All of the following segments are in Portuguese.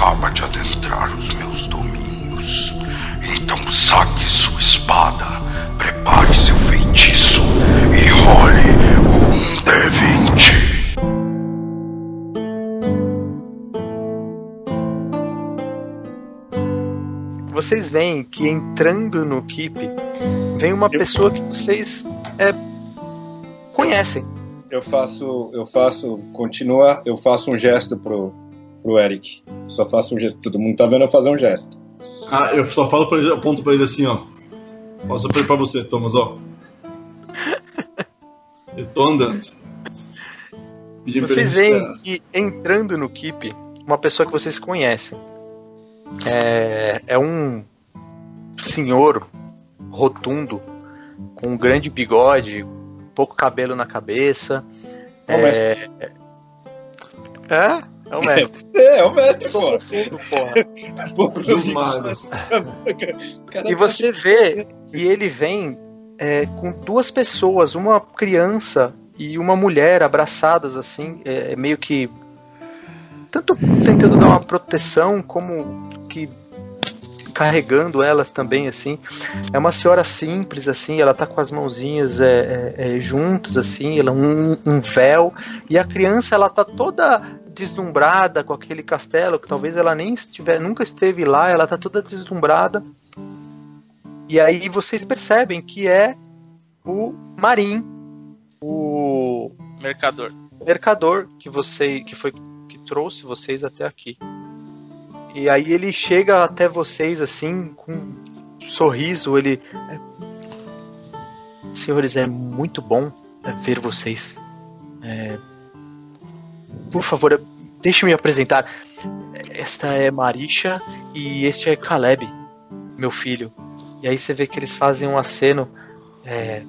acaba de adentrar os meus domínios. Então saque sua espada, prepare seu feitiço e role um D20. Vocês veem que entrando no Keep vem uma pessoa que vocês é, conhecem. Eu faço, eu faço, continua, eu faço um gesto pro, pro Eric. Só faço um gesto. Todo mundo tá vendo eu fazer um gesto. Ah, eu só falo pra ele, aponto pra ele assim, ó. Posso pra, pra você, Thomas, ó. Eu tô andando. Pedindo pra ele Vocês veem que entrando no Keep, uma pessoa que vocês conhecem. É, é um senhor rotundo, com um grande bigode, pouco cabelo na cabeça. É mestre. É? É o mestre. É, é o mestre, pô. porra. Pô, Dos magos. E você vê que ele vem é, com duas pessoas, uma criança e uma mulher abraçadas assim, é, meio que tanto tentando dar uma proteção como que carregando elas também assim. É uma senhora simples assim, ela tá com as mãozinhas é, é, é, juntas assim, ela um, um véu e a criança ela tá toda deslumbrada com aquele castelo que talvez ela nem estiver, nunca esteve lá, ela tá toda deslumbrada. E aí vocês percebem que é o Marim, o Mercador. mercador que você que foi que trouxe vocês até aqui. E aí ele chega até vocês assim com um sorriso, ele é, Senhores, é muito bom é, ver vocês. É, por favor, deixe-me me apresentar. Esta é Marisha e este é Caleb, meu filho. E aí você vê que eles fazem um aceno. é,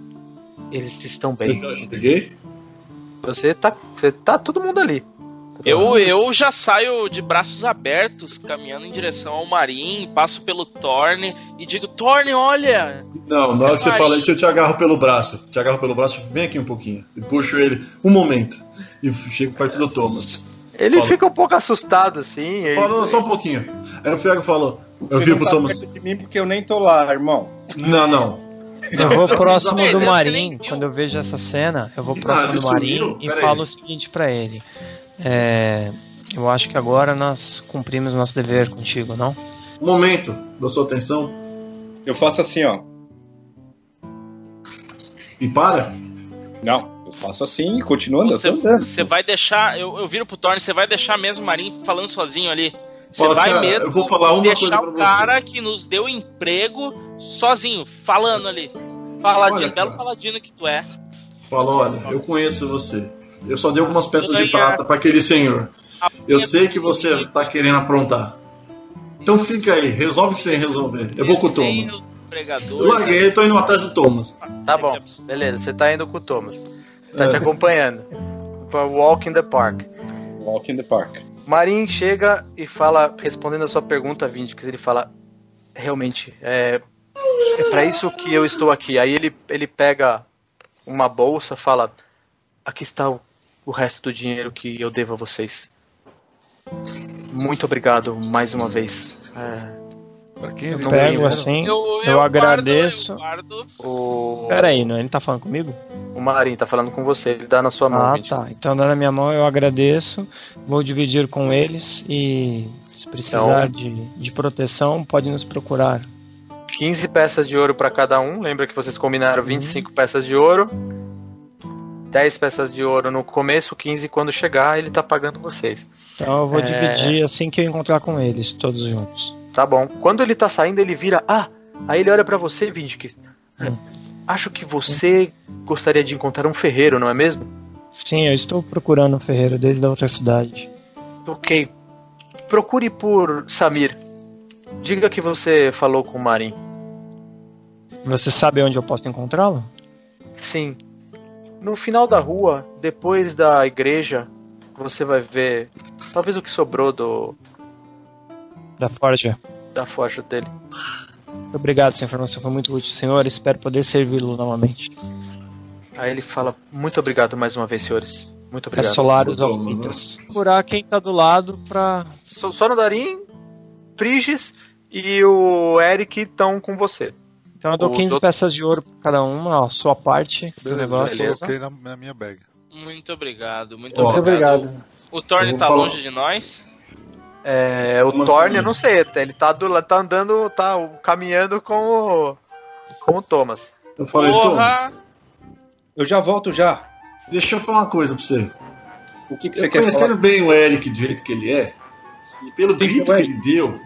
eles estão bem. Eu cheguei? Você tá, você tá todo mundo ali. Eu, eu já saio de braços abertos, caminhando em direção ao Marim, passo pelo Thorne e digo: Thorne, olha! Não, na hora que você fala isso, eu te agarro pelo braço. Te agarro pelo braço, vem aqui um pouquinho. E puxo ele um momento. E chego perto do Thomas. Ele Fala. fica um pouco assustado assim. ele- Fala só um pouquinho. Aí o Fiago falou. Eu Você vi não pro tá Thomas. perto de mim porque eu nem tô lá, irmão. Não, não. Eu vou próximo do Marim, quando eu vejo essa cena, eu vou Ah, próximo ele do Marim e falo o seguinte pra ele. É, eu acho que agora nós cumprimos nosso dever contigo, não? Um momento da sua atenção. Eu faço assim, ó. E para. Não, eu faço assim e continuo andando. Você, você vai deixar. Eu, eu viro pro Thorne, você vai deixar mesmo o Marim falando sozinho ali. Você Fala, vai cara, mesmo eu vou falar uma coisa deixar pra o você. cara que nos deu emprego sozinho, falando ali. Paladino, Olha, belo paladino que tu é. Fala, olha, eu conheço você. Eu só dei algumas peças de prata pra aquele senhor. Eu sei que você tá querendo aprontar. Então fica aí, resolve o que você tem que resolver. Eu vou com o Thomas. Eu larguei, tô indo atrás do Thomas. Tá bom, beleza, você tá indo com o Thomas. Tá te acompanhando. Pra Walk in the Park. Walk in the park. Marim chega e fala, respondendo a sua pergunta, Vindix, ele fala: Realmente, é, é para isso que eu estou aqui. Aí ele, ele pega uma bolsa, fala: Aqui está o, o resto do dinheiro que eu devo a vocês. Muito obrigado mais uma vez. É, Pra quem Eu não Pego assim, eu, Eu, eu, agradeço. Guardo, eu guardo. o, Pera aí, não, ele tá falando comigo? o Marim tá falando com você, ele dá na sua mão. Ah, Vindix. tá. Então dando na minha mão, eu agradeço. Vou dividir com eles e se precisar Então- de, de proteção, pode nos procurar. 15 peças de ouro para cada um. Lembra que vocês combinaram 25 peças de ouro. 10 peças de ouro no começo, 15 quando chegar, ele tá pagando vocês. Então eu vou É. dividir assim que eu encontrar com eles, todos juntos. Tá bom. Quando ele tá saindo, ele vira. Ah! Aí ele olha para você, Vindic. Hum. Acho que você gostaria de encontrar um ferreiro, não é mesmo? Sim, eu estou procurando o ferreiro desde a outra cidade. Ok. Procure por Samir. Diga que você falou com o Marim. Você sabe onde eu posso encontrá-lo? Sim. No final da rua, depois da igreja, você vai ver talvez o que sobrou do Da Forja. da forja dele. Muito Obrigado, essa informação foi muito útil, senhor. Espero poder servi-lo novamente. Aí ele fala: Muito obrigado mais uma vez, senhores. Muito É obrigado. Solaris Thomas, of né? Procurar quem tá do lado pra. Só, só no Darim, Friges e o Eric estão com você. Então eu dou Os 15 outros- peças de ouro pra cada uma, ó, sua parte do Beleza, negócio. beleza. coloquei na, na minha bag. Muito obrigado, muito Muito obrigado. obrigado. O Thorne tá falar- longe de nós? É, o Como Thorne, assim? eu não sei, ele tá, do, tá andando, tá caminhando com o, com o Thomas. Eu falei, Thomas! Eu já volto já. deixa eu falar uma coisa pra você. O que, que você Eu quer conhecendo falar? bem o Eric do jeito que ele é, e pelo Quem que grito é que Eric? ele deu,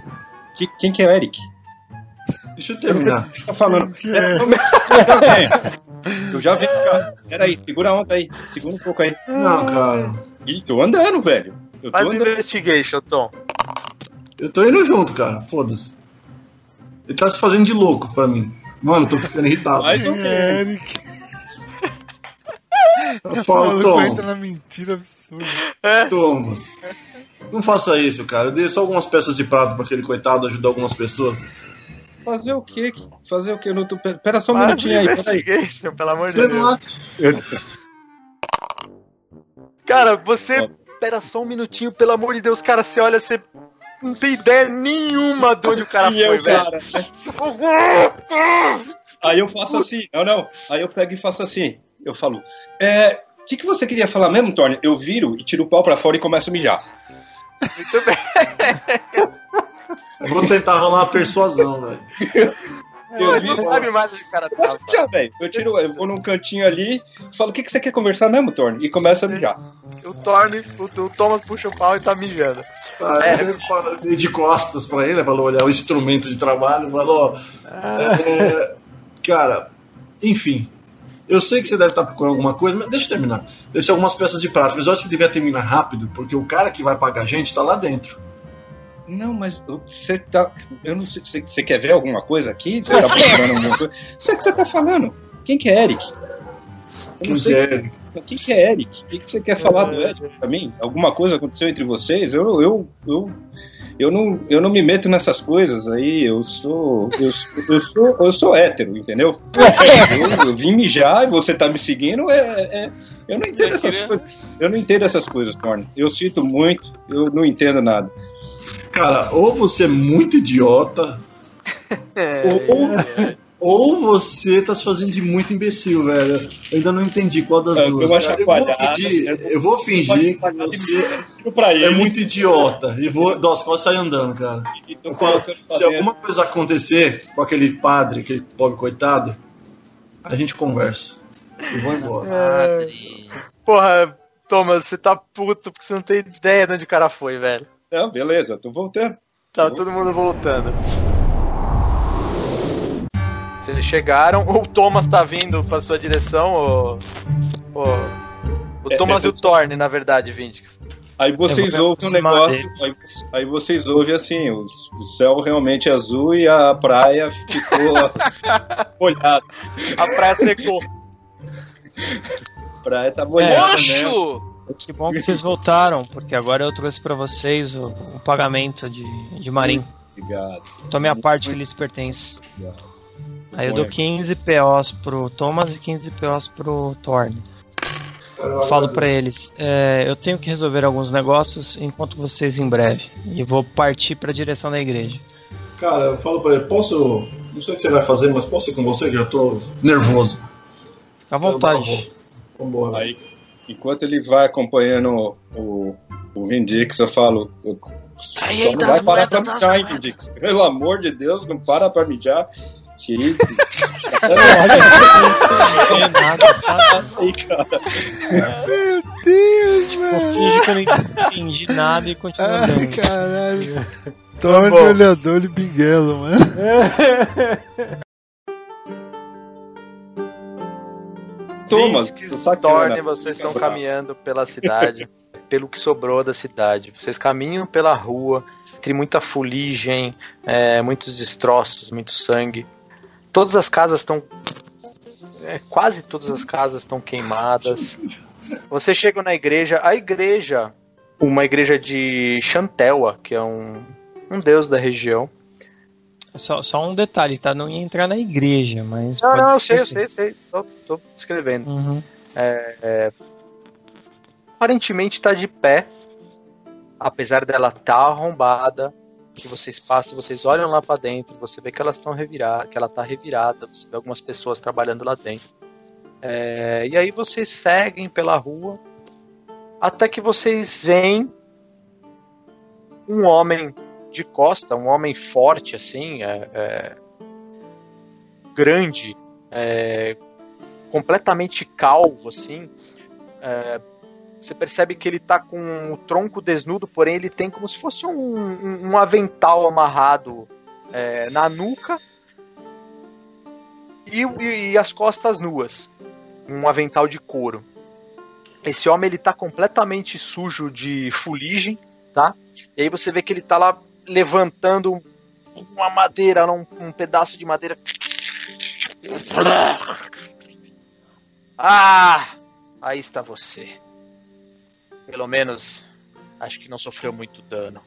Que- quem que é o Eric? Deixa eu terminar. Tá falando. Que é? Eu já vi, cara. Peraí, segura a onda aí. Segura um pouco aí. Não, cara. Ih, tô andando, velho. Eu Faz andando. investigation, Tom. Eu tô indo junto, cara. Foda-se. Ele tá se fazendo de louco pra mim. Mano, tô ficando irritado. Mais ou menos. é Eric? Eu falo, Tom, entra na mentira absurda. Thomas. Não faça isso, cara. Eu dei só algumas peças de prata pra aquele coitado ajudar algumas pessoas. Fazer o quê? Fazer o quê? Eu não tô... Pera só um minutinho aí, investigation, pelo amor de Deus. Cara, você. Pera só um minutinho, pelo amor de Deus, cara, você olha, você não tem ideia nenhuma de onde o cara E eu, foi, velho. cara, Aí eu faço assim, não, não. Aí eu pego e faço assim. Eu falo, é. O que, que você queria falar mesmo, Tony? Eu viro e tiro o pau pra fora e começo a mijar. Muito bem. Eu vou tentar rolar uma persuasão, velho. Eu vi, não sabe mais onde o cara tá. Posso mijar, velho? Eu tiro, eu vou num cantinho ali, falo, o que, que você quer conversar mesmo, Tony? E começo a mijar. O Thorne, o, o Thomas puxa o pau e tá mijando. Tá, É. ele fala- ele de costas pra ele, falou olhar o instrumento de trabalho, falou, é, cara, enfim, eu sei que você deve estar procurando alguma coisa, mas deixa eu terminar. Deve ser algumas peças de prata, mas eu acho que você devia terminar rápido, porque o cara que vai pagar a gente tá lá dentro. Não, mas você tá. Eu não sei. Você, quer ver alguma coisa aqui? Você tá procurando alguma coisa? O que você tá falando. Quem que é Eric? Quem sei. que é ele? Quem que é Eric? O que, que você quer falar do Eric pra mim? Alguma coisa aconteceu entre vocês? Eu, eu, eu, eu, não, eu não me meto nessas coisas aí. Eu sou. Eu, sou- eu sou, eu sou hétero, entendeu? Eu, eu vim mijar e você tá me seguindo. É, é- eu não entendo Eu essas coisas. Eu não entendo essas coisas, Torne. Eu sinto muito, eu não entendo nada. Cara, ou você é muito idiota, É, ou, ou você tá se fazendo de muito imbecil, velho. Eu ainda não entendi qual das É, duas. cara. Eu vou fingir, eu vou fingir que você é muito idiota e vou dar as costas sair andando, cara. Eu falo, se alguma coisa acontecer com aquele padre, aquele pobre coitado, a gente conversa. Eu vou embora. Padre. Porra, Thomas, você tá puto porque você não tem ideia de onde o cara foi, velho. Não, beleza, tô voltando. Tá todo mundo voltando. Vocês chegaram, o Thomas tá vindo pra sua direção, o. O, o É, Thomas é, e o Thorne, na verdade, Vindix. Aí vocês ouvem um negócio, aí, aí vocês ouvem assim, os- o céu realmente é azul e a praia ficou molhada. A praia secou. A praia tá molhada, né? Que bom que vocês voltaram, porque agora eu trouxe pra vocês o, o pagamento de, de Marim. Obrigado. Tome a parte que lhes pertence. Aí eu dou é. 15 POs pro Thomas e 15 POs pro Thorne. Falo pra eles, é, eu tenho que resolver alguns negócios, enquanto vocês em breve. E vou partir pra direção da igreja. Cara, eu falo pra ele, posso. Não sei o que você vai fazer, mas posso ir com você que eu tô nervoso. Fica à vontade. Vambora. Aí, enquanto ele vai acompanhando o, o Vindix, eu falo. Eu, só aí não das vai parar pra moedas, das mijar, hein. Vindix? Pelo amor de Deus, não para pra mijar. Que Não tem nada, sabe? aí, cara. Meu Deus, Eu velho. finge que eu não entendi nada e continuo Ai, andando. caralho. Toma de olhador e binguelo, mano. E que Thorne, na- vocês estão caminhando pela cidade, pelo que sobrou da cidade. Vocês caminham pela rua, entre muita fuligem, é, muitos destroços, muito sangue. Todas as casas estão. é, quase todas as casas estão queimadas. Você chega na igreja, a igreja, uma igreja de Chantelwa, que é um, um deus da região. Só, só um detalhe, tá? Não ia entrar na igreja, mas. Não, não, eu sei, eu sei, eu sei. Tô, tô descrevendo. Uhum. A aparentemente tá de pé, apesar dela tá arrombada. Que vocês passam, vocês olham lá pra dentro, você vê que elas estão reviradas, que ela tá revirada, você vê algumas pessoas trabalhando lá dentro. É, e aí vocês seguem pela rua até que vocês veem um homem de costa, um homem forte assim, é, é, grande, é, completamente calvo assim. É, você percebe que ele tá com o tronco desnudo, porém ele tem como se fosse um, um, um avental amarrado é, na nuca e, e, e as costas nuas, um avental de couro. Esse homem ele tá completamente sujo de fuligem, tá? E aí você vê que ele tá lá levantando uma madeira, um, um pedaço de madeira. Ah! Aí está você. Pelo menos acho que não sofreu muito dano.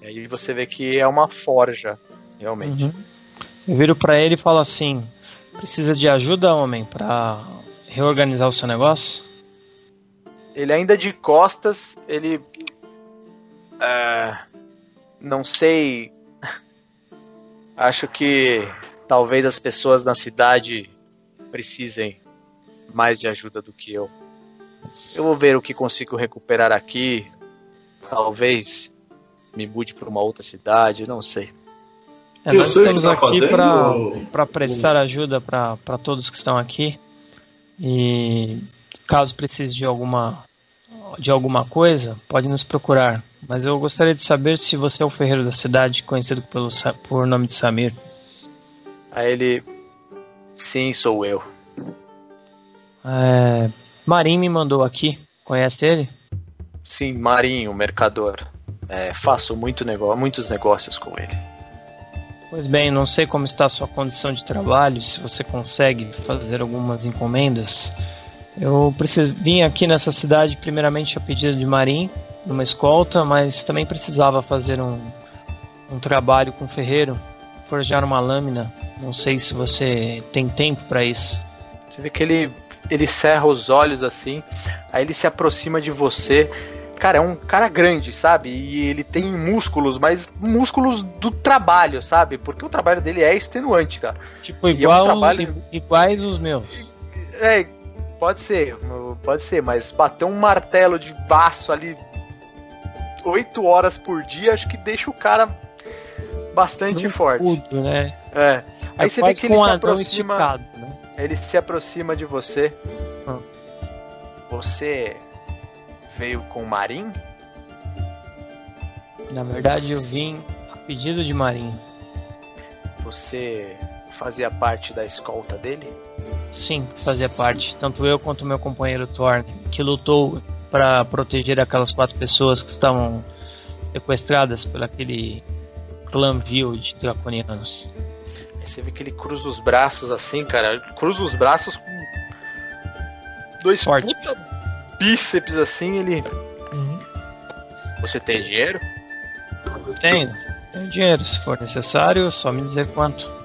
E aí você vê que é uma forja, realmente. Uhum. Eu viro pra ele e falo assim: precisa de ajuda, homem, pra reorganizar o seu negócio? Ele ainda de costas, ele. é, não sei. Acho que talvez as pessoas na cidade precisem mais de ajuda do que eu. Eu vou ver o que consigo recuperar aqui. Talvez me mude para uma outra cidade, não sei. É, nós estamos tá aqui pra prestar ajuda pra todos que estão aqui. E caso precise de alguma de alguma coisa, pode nos procurar. Mas eu gostaria de saber se você é o ferreiro da cidade, conhecido pelo por nome de Samir. Aí ele. Sim, sou eu. É, Marim me mandou aqui. Conhece ele? Sim, Marinho, mercador. É, faço muito nego muitos negócios com ele. Pois bem, não sei como está a sua condição de trabalho, se você consegue fazer algumas encomendas. Eu preciso, vim aqui nessa cidade primeiramente a pedido de Marim, numa escolta, mas também precisava fazer um, um trabalho com o ferreiro, forjar uma lâmina. Não sei se você tem tempo para isso. Você vê que ele, ele cerra os olhos assim, aí ele se aproxima de você. Cara, é um cara grande, sabe? E ele tem músculos, mas músculos do trabalho, sabe? Porque o trabalho dele é extenuante, cara. Tipo, E é um igual, trabalho- iguais os meus. É, pode ser, pode ser, mas bater um martelo de baço ali oito horas por dia, acho que deixa o cara bastante forte. Tudo, né? É. Aí É você vê que ele se aproxima. esticado, né? Ele se aproxima de você. Ah. Você veio com o Marim? Na verdade, eu vim a pedido de Marim. Você fazia parte da escolta dele? Sim, fazia parte. Tanto eu quanto meu companheiro Thorne, que lutou para proteger aquelas quatro pessoas que estavam sequestradas por aquele clã vil de draconianos. Aí você vê que ele cruza os braços assim, cara. Ele Cruza os braços com dois Forte. puta bíceps assim. Ele. Você tem dinheiro? Tenho, tenho dinheiro. Se for necessário, só me dizer quanto.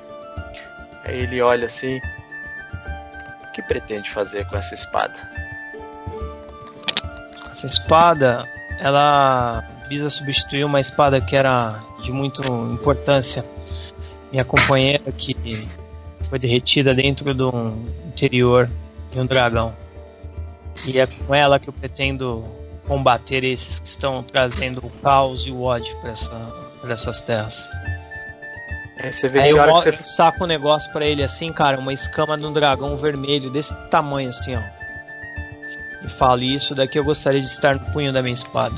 Aí ele olha assim. O que pretende fazer com essa espada? Essa espada, ela visa substituir uma espada que era de muita importância. Minha companheira que foi derretida dentro do interior de um dragão. E é com ela que eu pretendo combater esses que estão trazendo o caos e o ódio para essa, essas terras. Aí você vê Aí que eu, hora você. saco um negócio pra ele assim, cara, uma escama de um dragão vermelho desse tamanho assim, ó. E falo, "E isso daqui eu gostaria de estar no punho da minha espada.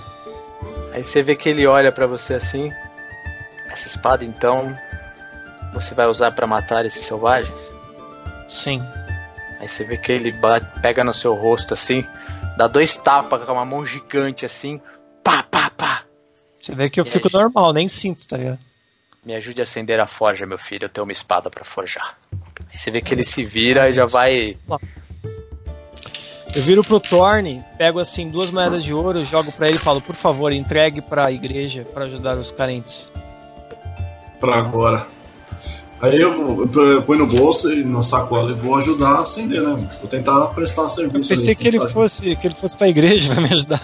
Aí você vê que ele olha pra você assim. Essa espada então. Você vai usar pra matar esses selvagens? Sim. Aí você vê que ele bate- pega no seu rosto assim, dá dois tapas com uma mão gigante assim, pá, pá, pá. Você vê que eu E fico aí? normal, nem sinto, tá ligado? Me ajude a acender a forja, meu filho, eu tenho uma espada pra forjar. Aí você vê que ele se vira e já vai. Eu viro pro Thorne, pego assim duas moedas de ouro, jogo pra ele e falo, por favor, entregue pra igreja pra ajudar os carentes. Pra agora. Aí eu, eu, eu ponho no bolso e na sacola e vou ajudar a acender, né? Vou tentar prestar Eu serviço. pensei ali, que ele fosse que ele fosse pra igreja vai me ajudar.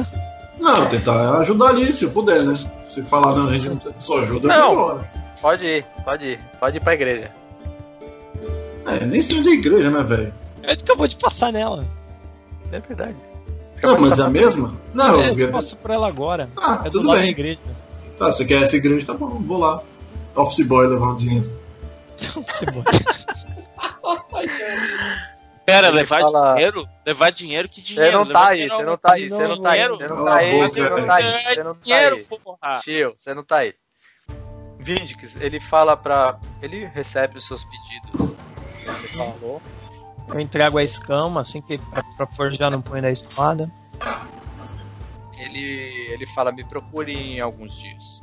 Não, tentar ajudar ali, se eu puder, né? Se falar, não, a gente não precisa de sua ajuda, eu Não. vou embora. Pode ir, pode ir. Pode ir pra igreja. É, nem seja de igreja, né, velho? É que eu vou te passar nela. É verdade. Você Não, acabou de mas é a mesma? Não, É, eu eu passo por ela agora. Ah, É do tudo lado da bem. igreja. Tá, você quer essa igreja, tá bom, vou lá. Office boy levar o dinheiro. Você bota. Pera, Ele levar fala- dinheiro? Levar dinheiro? Que Você não tá aí, dinheiro você é não tá aí, você não tá aí, você não tá aí, você não tá aí, você não tá Dinheiro, aí. porra. Tio, você não tá aí. Vindix, ele fala pra. Ele recebe os seus pedidos. que Você falou. Eu entrego a escama assim que pra, pra forjar no punho da espada. Ele, ele fala: me procure em alguns dias.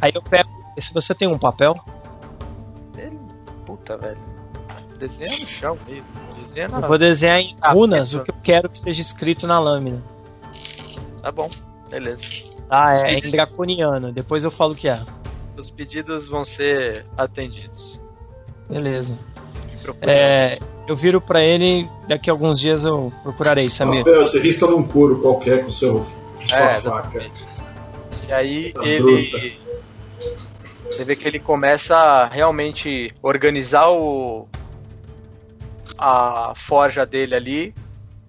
Aí eu pego. Se você tem um papel, Ele. Puta, velho. Desenha no chão mesmo. Desenha na. eu vou desenhar em Ah, runas o que eu quero que seja escrito na lâmina. Tá bom, beleza. Tá, é em draconiano. Depois eu falo o que é. Os pedidos vão ser atendidos. Beleza. É, eu viro pra ele. Daqui a alguns dias eu procurarei, Samir. Papel, você risca num couro qualquer com seu, com sua É, faca. E aí Tá ele. Você vê que ele começa a realmente organizar o. a forja dele ali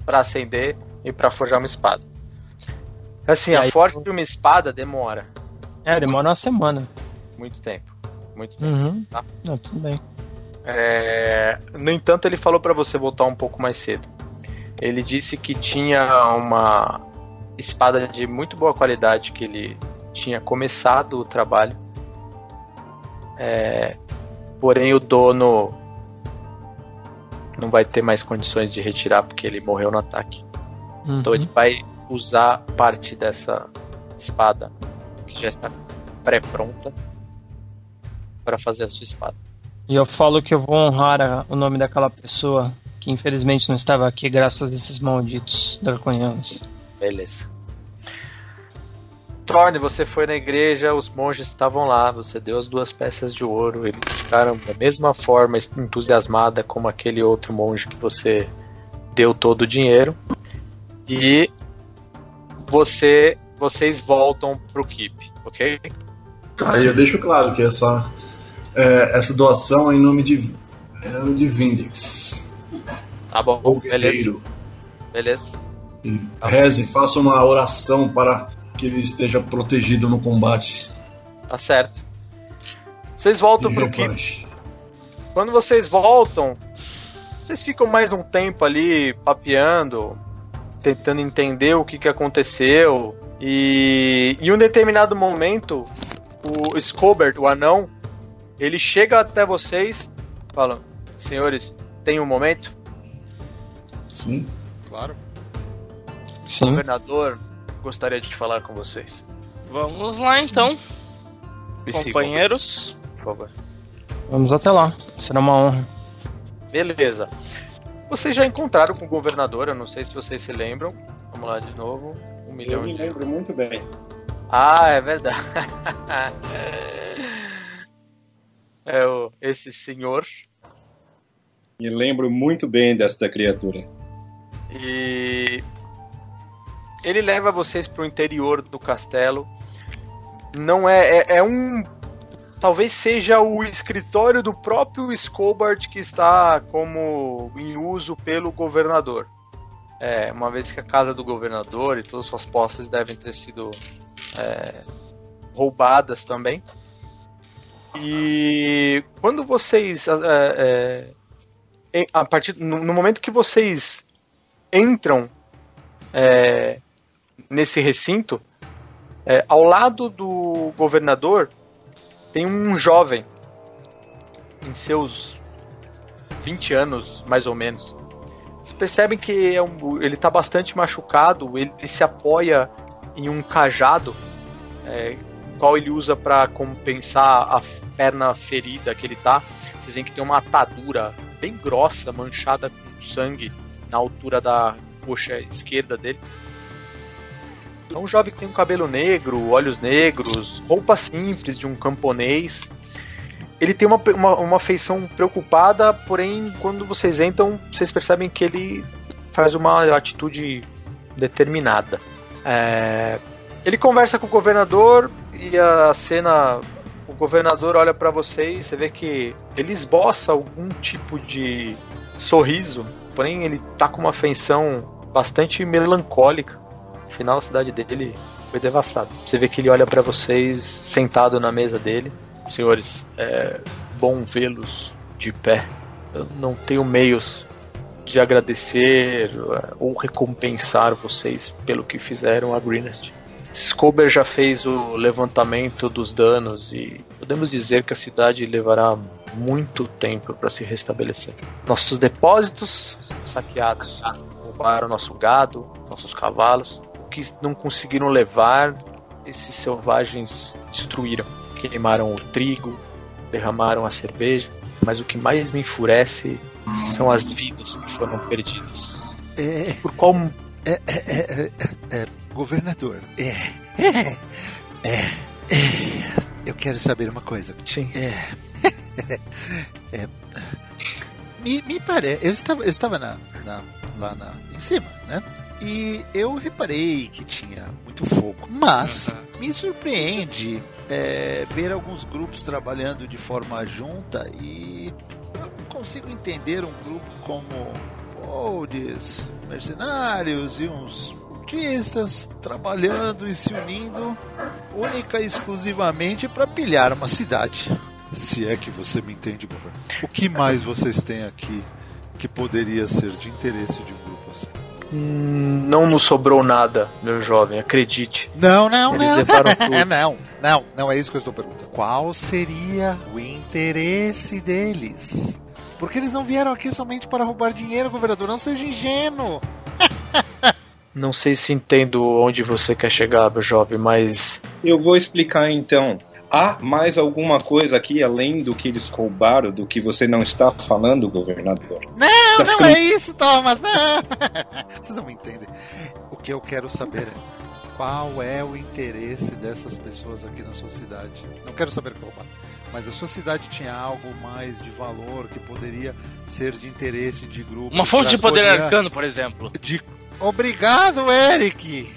pra acender e pra forjar uma espada. Assim, E a aí- forja de uma espada demora É, demora uma semana. Muito tempo. Muito tempo. Uhum. Tá. Não, tudo bem. É, No entanto, ele falou pra você voltar um pouco mais cedo. Ele disse que tinha uma espada de muito boa qualidade que ele tinha começado o trabalho. É, Porém, o dono não vai ter mais condições de retirar porque ele morreu no ataque. Uhum. Então, ele vai usar parte dessa espada que já está pré-pronta para fazer a sua espada. E eu falo que eu vou honrar a- o nome daquela pessoa que infelizmente não estava aqui graças a esses malditos draconianos. Beleza. Thorne, você foi na igreja, os monges estavam lá, você deu as duas peças de ouro, eles ficaram da mesma forma entusiasmada como aquele outro monge que você deu todo o dinheiro. E você, vocês voltam pro Keep, ok? Aí eu deixo claro que essa, é, essa doação é em nome de, é em nome de Vindex, Tá bom, o beleza, guerreiro. beleza. E reze, faça uma oração para que ele esteja protegido no combate Tá certo. Vocês voltam Keep. revanche. Quando vocês voltam, vocês ficam mais um tempo ali papeando, tentando entender o que, que aconteceu. E em um determinado momento, o Scobert, o anão, ele chega até vocês, fala: Senhores, tem um momento? Sim. Claro. O Sim. governador gostaria de falar com vocês. Vamos lá então, sigam, companheiros. por favor. Vamos até lá. Será uma honra. Beleza. Vocês já encontraram com o governador, eu não sei se vocês se lembram. Vamos lá de novo. Um Eu milhão me de lembro muito bem. Ah, é verdade. é o, esse senhor. Me lembro muito bem desta criatura. E ele leva vocês para o interior do castelo. Não é, é, é um. Talvez seja o escritório do próprio Scobart que está como em uso pelo governador. É, uma vez que a casa do governador e todas as suas posses devem ter sido é, roubadas também. E quando vocês. é, é, em- a partir, no, no momento que vocês entram é, nesse recinto, é, ao lado do governador tem um jovem em seus 20 anos, mais ou menos. Vocês percebem que é um- ele está bastante machucado, ele, ele se apoia em um cajado, é, qual ele usa para compensar a perna ferida que ele tá. Vocês veem que tem uma atadura bem grossa, manchada com sangue na altura da coxa esquerda dele. É um jovem que tem um cabelo negro, olhos negros, roupa simples de um camponês. ele tem uma, uma, uma feição preocupada, porém, quando vocês entram, vocês percebem que ele faz uma atitude determinada. É, ele conversa com o governador e a cena. O governador olha pra vocês, você vê que ele esboça algum tipo de sorriso, porém ele tá com uma feição bastante melancólica. Afinal, a cidade dele foi devastada. Você vê que ele olha pra vocês sentado na mesa dele. Senhores, é bom vê-los de pé. Eu não tenho meios de agradecer é, ou recompensar vocês pelo que fizeram a Greenest. Scober já fez o levantamento dos danos e podemos dizer que a cidade levará muito tempo para se restabelecer. Nossos depósitos saqueados roubaram nosso gado, nossos cavalos. O que não conseguiram levar, esses selvagens destruíram. Queimaram o trigo, derramaram a cerveja. Mas o que mais me enfurece são as vidas que foram perdidas. É, Por qual é, é, é, é, é, governador. É, é, é, é. Eu quero saber uma coisa. Sim. É, me, me parece. Eu estava, eu estava na, na- lá na, em cima, né? E eu reparei que tinha muito fogo. Mas me surpreende é, ver alguns grupos trabalhando de forma junta e eu não consigo entender um grupo como olds, mercenários e uns cultistas trabalhando e se unindo única e exclusivamente para pilhar uma cidade. Se é que você me entende, governador. O que mais vocês têm aqui que poderia ser de interesse de um grupo assim? Hum, Não nos sobrou nada, meu jovem, acredite. Não, não, Eles não. levaram tudo. não, não, não é isso que eu estou perguntando. Qual seria o interesse deles? Porque eles não vieram aqui somente para roubar dinheiro, governador. Não seja ingênuo. Não sei se entendo onde você quer chegar, meu jovem, mas Eu vou explicar então. Há mais alguma coisa aqui além do que eles roubaram, do que você não está falando, governador? Não, Tá não ficando- é isso, Thomas. Não. Vocês não me entendem. O que eu quero saber é qual é o interesse dessas pessoas aqui na sua cidade. Não quero saber qual, mas a sua cidade tinha algo mais de valor que poderia ser de interesse de grupo. Uma fonte de poder poder- arcano, por exemplo. De... Obrigado, Eric.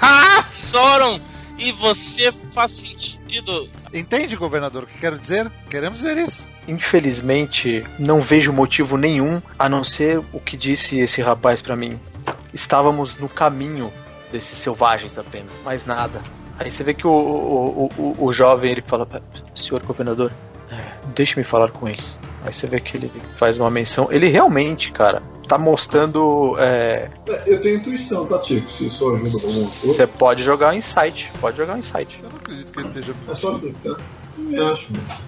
Ah, Soron! E você faz sentido. Entende, governador, o que quero dizer? Queremos dizer isso. infelizmente não vejo motivo nenhum a não ser o que disse esse rapaz pra mim. Estávamos no caminho desses selvagens apenas, mais nada. Aí você vê que o, o, o, o- jovem ele fala, senhor governador, deixe-me falar com eles. Aí você vê que ele faz uma menção. Ele realmente, cara, tá mostrando. é, É, Eu tenho intuição, tá, Tico? Se isso ajuda alguma você pode jogar um insight. Pode jogar um insight. Eu não acredito que ele esteja É só ficar. Eu acho, mas.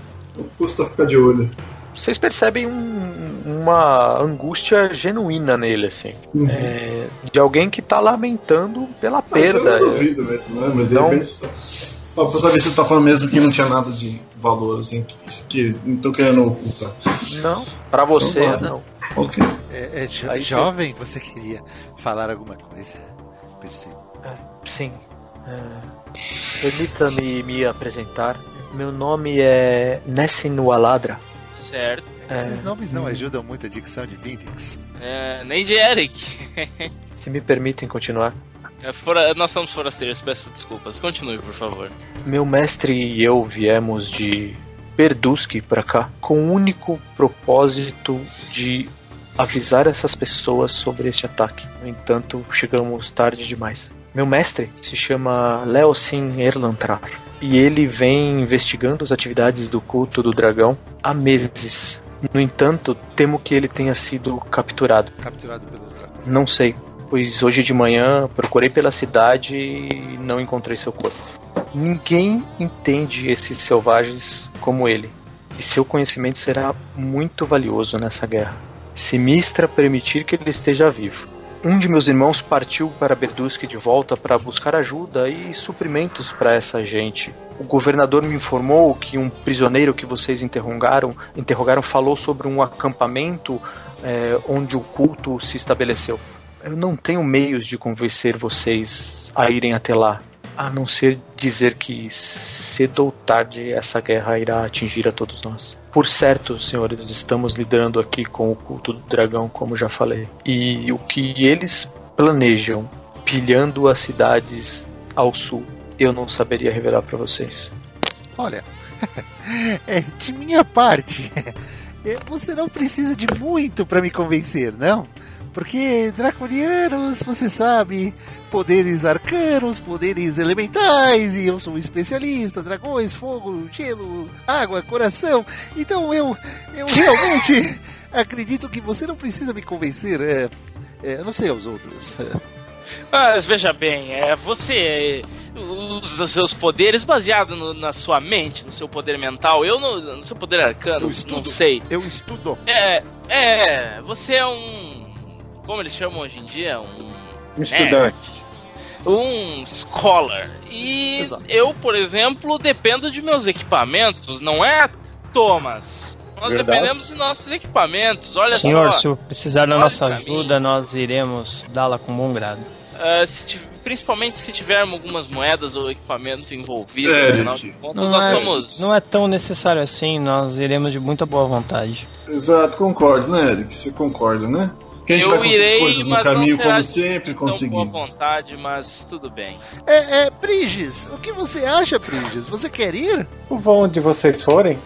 Custa ficar de olho. Vocês percebem um- uma angústia genuína nele, assim. Uhum. É, de alguém que tá lamentando pela perda. eu não duvido mesmo, né? Mas de Não. repente só. Só pra saber se você tá falando mesmo que não tinha nada de valor, assim, que, que não tô querendo ocultar. Não, pra você Então não. Ok. É, é, jo- Aí você- jovem, você queria falar alguma coisa? Percebo. Sim. É, Permita-me me apresentar. Meu nome é Nessin Waladra. Certo. É, Esses nomes não ajudam muito a dicção de Vindix. É, nem de Eric. se me permitem continuar. É, fora- nós somos forasteiros, peço desculpas. Continue, por favor. Meu mestre e eu viemos de Berduski pra cá com o único propósito de avisar essas pessoas sobre este ataque. No entanto, chegamos tarde demais. Meu mestre se chama Leosin Erlantrar e ele vem investigando as atividades do culto do dragão há meses. No entanto, temo que ele tenha sido capturado. Capturado pelos dragões. Não sei, pois hoje de manhã procurei pela cidade e não encontrei seu corpo. Ninguém entende esses selvagens como ele, e seu conhecimento será muito valioso nessa guerra. Se Mistra permitir que ele esteja vivo. Um de meus irmãos partiu para Berdusk de volta para buscar ajuda e suprimentos para essa gente. O governador me informou que um prisioneiro que vocês interrogaram, interrogaram falou sobre um acampamento é, onde o culto se estabeleceu. Eu não tenho meios de convencer vocês a irem até lá, a não ser dizer que cedo ou tarde essa guerra irá atingir a todos nós. Por certo, senhores, estamos lidando aqui com o culto do dragão, como já falei. E o que eles planejam, pilhando as cidades ao sul, eu não saberia revelar para vocês. Olha, é, de minha parte, é, você não precisa de muito para me convencer, não? Porque draconianos, você sabe, poderes arcanos, poderes elementais, e eu sou um especialista, dragões, fogo, gelo, água, coração. Então eu, eu realmente acredito que você não precisa me convencer. É, é, não sei aos outros. Mas veja bem, é, você usa seus poderes baseado no- na sua mente, no seu poder mental. Eu no, no seu poder arcano, Eu não estudo. sei. Eu estudo. É, é, você é um. Como eles chamam hoje em dia? Um. Um estudante. Um scholar. E Exato. eu, por exemplo, dependo de meus equipamentos, não é, Thomas? Nós Verdade. dependemos de nossos equipamentos, olha Senhor, só. se precisar da nossa pra mim. ajuda, nós iremos dá-la com bom grado. Ah, se principalmente se tivermos algumas moedas ou equipamento envolvido, É, contas, Não nós é, somos. não é tão necessário assim, nós iremos de muita boa vontade. Exato, concordo, né, Eric? Você concorda, né? Que a gente Eu vai irei, coisas no não caminho, como sempre tão boa conseguimos. vontade, mas tudo bem. É, é, Briges, o que você acha, Briges? Você quer ir? Vão onde vocês forem.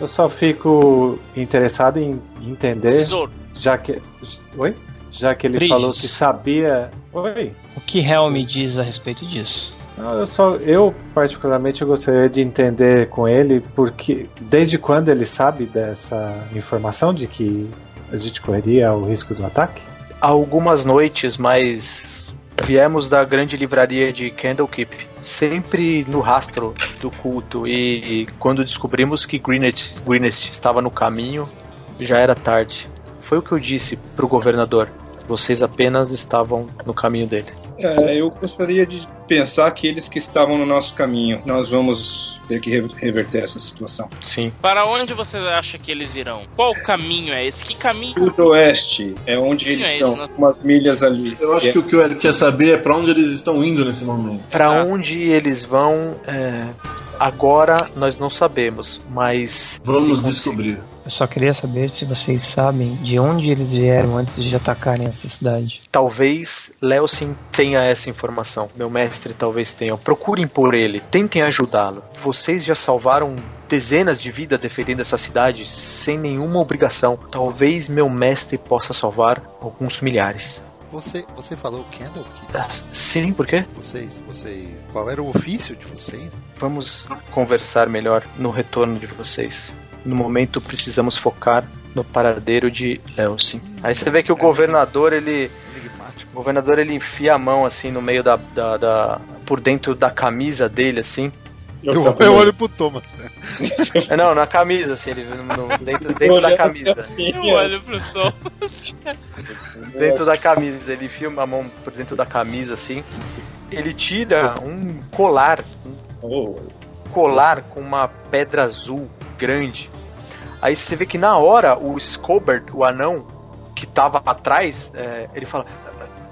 Eu só fico interessado em entender, Tesouro. já que. Oi? Já que ele falou que sabia. Oi? O que Hel me diz a respeito disso? Não, eu só. Eu, particularmente, eu gostaria de entender com ele porque. Desde quando ele sabe dessa informação de que a gente correria o risco do ataque? Algumas noites, mas viemos da grande livraria de Candlekeep, sempre no rastro do culto. E quando descobrimos que Greenwich estava no caminho, já era tarde. Foi o que eu disse pro governador. Vocês apenas estavam no caminho dele. É, eu gostaria de pensar que eles que estavam no nosso caminho, nós vamos ter que re- reverter essa situação. Sim. Para onde você acha que eles irão? Qual caminho é esse? Que caminho? Sudoeste é onde eles É estão, isso, né? umas milhas ali. Eu acho que o que o Eric quer saber é pra onde eles estão indo nesse momento. Para Ah. onde eles vão, é, agora nós não sabemos, mas Vamos descobrir. Eu só queria saber se vocês sabem de onde eles vieram antes de atacarem essa cidade. Talvez Leosin tenha essa informação. Meu mestre talvez tenha. Procurem por ele. Tentem ajudá-lo. Vocês já salvaram dezenas de vidas defendendo essa cidade sem nenhuma obrigação. Talvez meu mestre possa salvar alguns milhares. Você, você falou Candlekeep? Ah, Sim, por quê? Vocês, vocês, qual era o ofício de vocês? Vamos conversar melhor no retorno de vocês. No momento precisamos focar no paradeiro de Leosin. Aí você vê que o governador ele. O governador ele enfia a mão assim no meio da, da, da- por dentro da camisa dele assim. Eu, eu olho pro Thomas. né? É, não, na camisa assim, ele no- no- dentro, dentro da camisa. Eu olho pro Tom. Dentro da camisa, ele enfia a mão por dentro da camisa assim. Ele tira um colar, Oh, um colar com uma pedra azul grande. Aí você vê que na hora o Scobert, o anão que tava atrás, é, ele fala: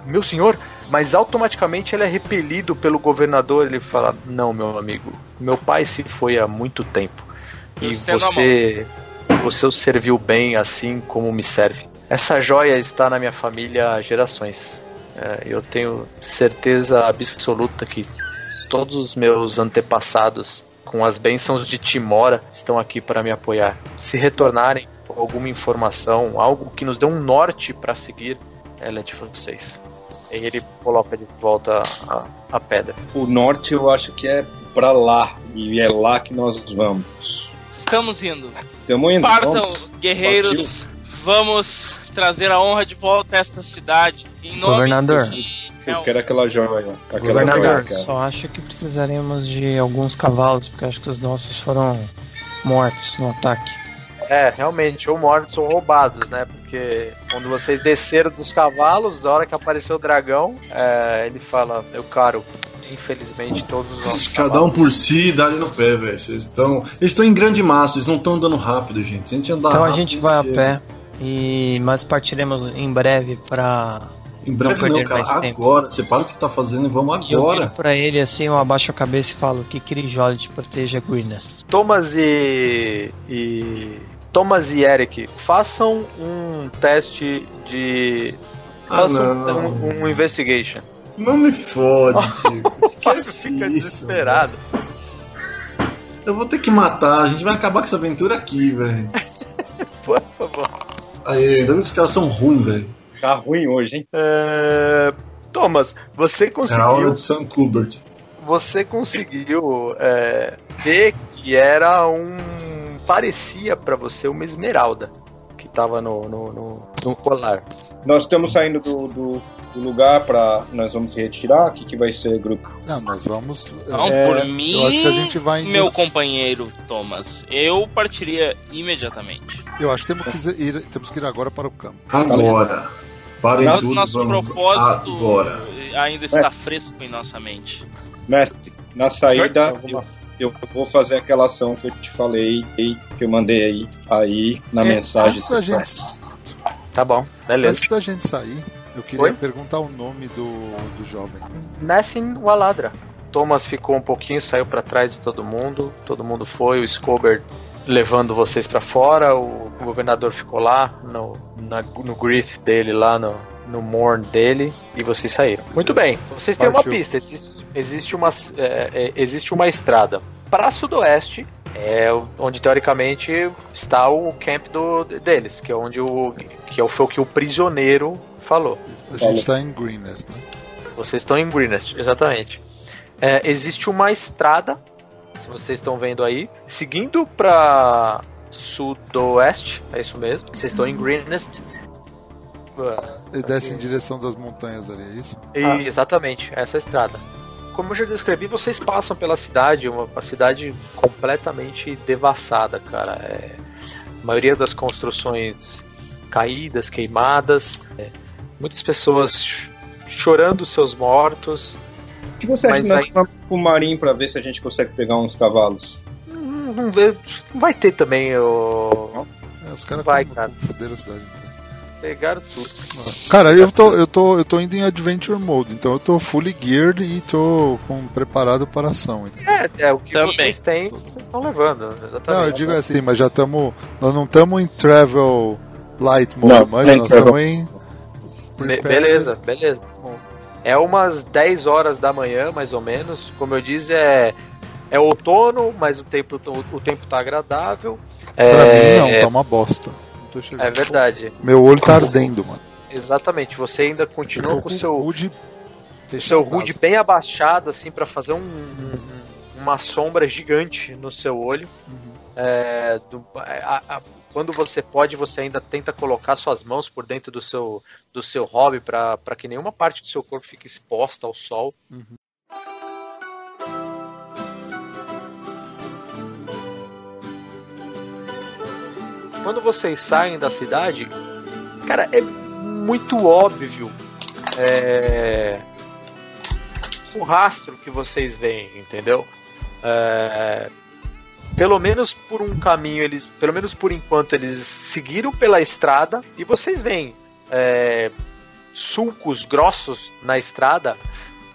Meu senhor, mas automaticamente ele é repelido pelo governador. Ele fala: Não, meu amigo, meu pai se foi há muito tempo. Eu E você, você o serviu bem assim como me serve. Essa joia está na minha família há gerações. É, eu tenho certeza absoluta que todos os meus antepassados, com as bênçãos de Timora, estão aqui para me apoiar. Se retornarem com alguma informação, algo que nos dê um norte para seguir, ela é de vocês. E ele coloca de volta a, a pedra. o norte eu acho que é pra lá, e é lá que nós vamos. Estamos indo. Estamos indo. Partam, vamos. guerreiros. Vamos trazer a honra de volta a esta cidade. Em nome Governador. de Eu quero aquela joia. Aquela joia, só acho que precisaremos de alguns cavalos, porque acho que os nossos foram mortos no ataque. É, realmente, ou mortos ou roubados, né? Porque quando vocês desceram dos cavalos, a hora que apareceu o dragão, é, ele fala: Meu caro, infelizmente todos os nossos Cada um cavalos por si, dá ali no pé, velho. Vocês estão. Eles estão em grande massa, eles não estão andando rápido, gente. Se a gente andar Então a rápido, gente vai a pé, e mas partiremos em breve para Em breve não, cara. mais tempo. Agora. Você para o que você tá fazendo e vamos E eu viro agora. pra ele assim, eu abaixo a cabeça e falo que Kirijoli te proteja Greenest. Thomas e, e Thomas e Eric, façam um teste de Ah, façam não. um, um investigation. Não me fode, tio. Esquece Fica isso. desesperado. Eu vou ter que matar. A gente vai acabar com essa aventura aqui, velho. Por favor. Aí, ainda bem que os caras são ruins, velho. Tá ruim hoje, hein? É, Thomas, você É a hora conseguiu, de Sam Kubert. você conseguiu é, ver que era um parecia pra você uma esmeralda que tava no, no, no, no colar. Nós estamos saindo do, do, do lugar para Nós vamos se retirar. O que, que vai ser, grupo? Não, nós vamos. Não, É, por eu mim, acho que a gente vai. meu companheiro Thomas, eu partiria imediatamente. Eu acho que temos que ir, temos que ir agora para o campo. Agora. Parem Nosso, tudo, nosso propósito agora. ainda está fresco em nossa mente. Mestre, na saída eu, eu vou fazer aquela ação que eu te falei, que eu mandei aí, aí na É, mensagem. Antes da, gente, Tá bom, beleza. antes da gente sair, eu queria Oi? perguntar o nome do, do jovem. Nassim Waladra. Thomas ficou um pouquinho, saiu pra trás de todo mundo. Todo mundo foi, o Scobert levando vocês pra fora. O governador ficou lá no, na- no grief dele, lá no, no morn dele, e vocês saíram. Muito bem, vocês têm uma pista. Existe, existe, uma, é, é, existe uma estrada para sudoeste. É onde teoricamente está o camp do, deles, que é onde o que é o- foi o que o prisioneiro falou. A gente está em Greenest, né? Vocês estão em Greenest, exatamente. É, existe uma estrada, vocês estão vendo aí, seguindo para sudoeste, é isso mesmo. Vocês estão em Greenest. Ele desce em direção das montanhas ali, é isso? E, Exatamente, essa estrada. Como eu já descrevi, vocês passam pela cidade, uma, uma cidade completamente devassada, cara. É, a maioria das construções caídas, queimadas, é, muitas pessoas ch- chorando seus mortos. O que você acha Mas de nós aí- vamos pro marinho para ver se a gente consegue pegar uns cavalos? Não, não vê- não vai ter também o. É, os caras Vai, cara. fuderam a cidade. Então. Pegaram tudo. Cara, eu tô, eu, tô, eu tô indo em Adventure Mode, então eu tô fully geared e tô com, preparado para ação. Então. É, é o que Também. vocês têm, vocês estão levando. Exatamente. Não, eu digo assim, mas já estamos. Nós não estamos em travel light mode, Não, mas nós estamos em. Be- beleza, beleza. É umas 10 horas da manhã, mais ou menos. Como eu disse, é, é outono, mas o tempo, o, tempo tá agradável. Pra É, mim não, é, tá uma bosta. Não tô chegando. é verdade. Meu olho tá ardendo, mano. Exatamente. Você ainda continua com o seu, HUD o seu. HUD bem abaixado, assim, pra fazer um- um- uma sombra gigante no seu olho. Uhum. É, do- a- a- quando você pode, você ainda tenta colocar suas mãos por dentro do seu, do seu hobby para que nenhuma parte do seu corpo fique exposta ao sol. Quando vocês saem da cidade, cara, é muito óbvio é, o rastro que vocês veem, entendeu? É, pelo menos por um caminho eles, pelo menos por enquanto eles seguiram pela estrada e vocês veem é, sulcos grossos na estrada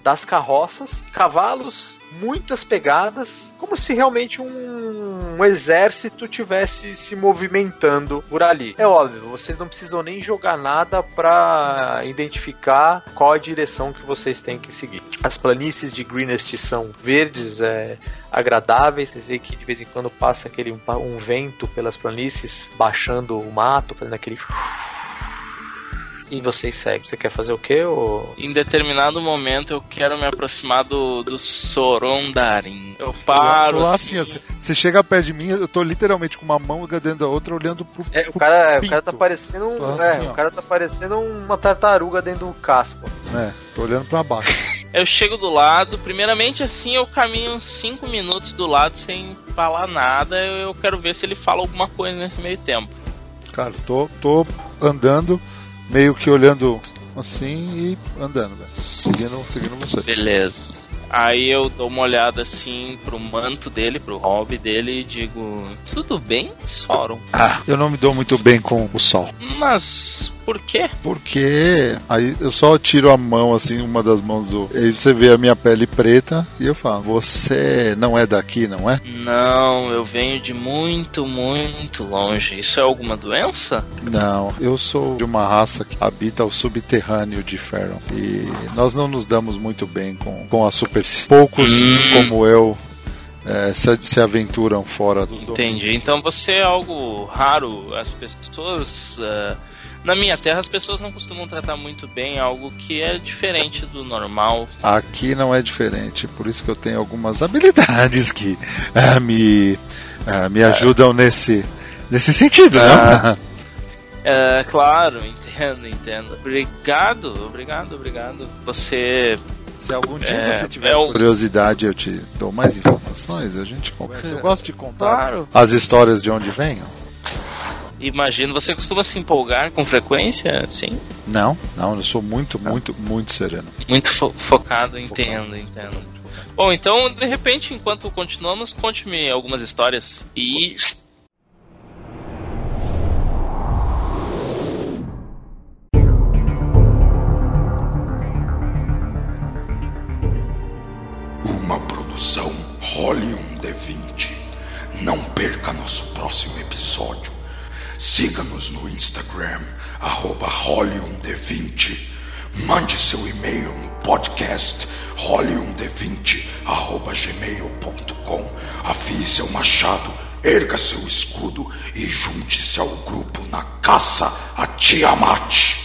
das carroças, cavalos, muitas pegadas, como se realmente um, um exército tivesse se movimentando por ali. É óbvio, vocês não precisam nem jogar nada para identificar qual a direção que vocês têm que seguir. As planícies de Greenest são verdes, é, agradáveis. Vocês veem que de vez em quando passa aquele um, um vento pelas planícies, baixando o mato, fazendo aquele. E vocês seguem. Você quer fazer o quê? Ou... Em determinado momento eu quero me aproximar do, do Sorondarin. Eu paro. Eu tô lá assim, assim, você- chega perto de mim, eu tô literalmente com uma mão dentro da outra olhando pro. É, o pro cara, o pinto. cara tá parecendo um, é, assim, ó. o cara tá parecendo uma tartaruga dentro do casco. É, tô olhando pra baixo. Eu chego do lado, primeiramente assim eu caminho uns 5 minutos do lado sem falar nada. Eu eu quero ver se ele fala alguma coisa nesse meio tempo. Cara, tô, tô andando, meio que olhando assim e andando, velho. Seguindo, seguindo você. Beleza. Aí eu dou uma olhada assim pro manto dele, pro hobby dele e digo: Tudo bem, Soron? Ah, eu não me dou muito bem com o sol. Mas Por quê? Porque aí eu só tiro a mão, assim, uma das mãos do. Aí você vê a minha pele preta e eu falo: Você não é daqui, não é? Não, eu venho de muito, muito longe. Isso é alguma doença? Não, eu sou de uma raça que habita o subterrâneo de Ferron. E nós não nos damos muito bem com, com a superfície. Poucos como eu é, se, se aventuram fora dos Entendi. Então você é algo raro. As pessoas. eh, na minha terra, as pessoas não costumam tratar muito bem algo que é diferente do normal. Aqui não é diferente, por isso que eu tenho algumas habilidades que ah, me, ah, me ajudam nesse, nesse sentido, Ah. não? É, claro, entendo, entendo. Obrigado, obrigado, obrigado. Você. Se algum dia É, você tiver é um- curiosidade, eu te dou mais informações, a gente conversa. Eu gosto de contar Claro. as histórias de onde venho. Imagino, você costuma se empolgar com frequência? Sim. Não, não, eu sou muito, muito, muito sereno. Muito fo- focado, entendo, entendo. Bom, então, de repente, enquanto continuamos, conte-me algumas histórias e. Uma produção Role um D20. Não perca nosso próximo episódio. Siga-nos no Instagram, arroba Role um D20. Mande seu e-mail no podcast role1d20 arroba gmail.com. Afie seu machado, erga seu escudo e junte-se ao grupo na caça a Tiamat.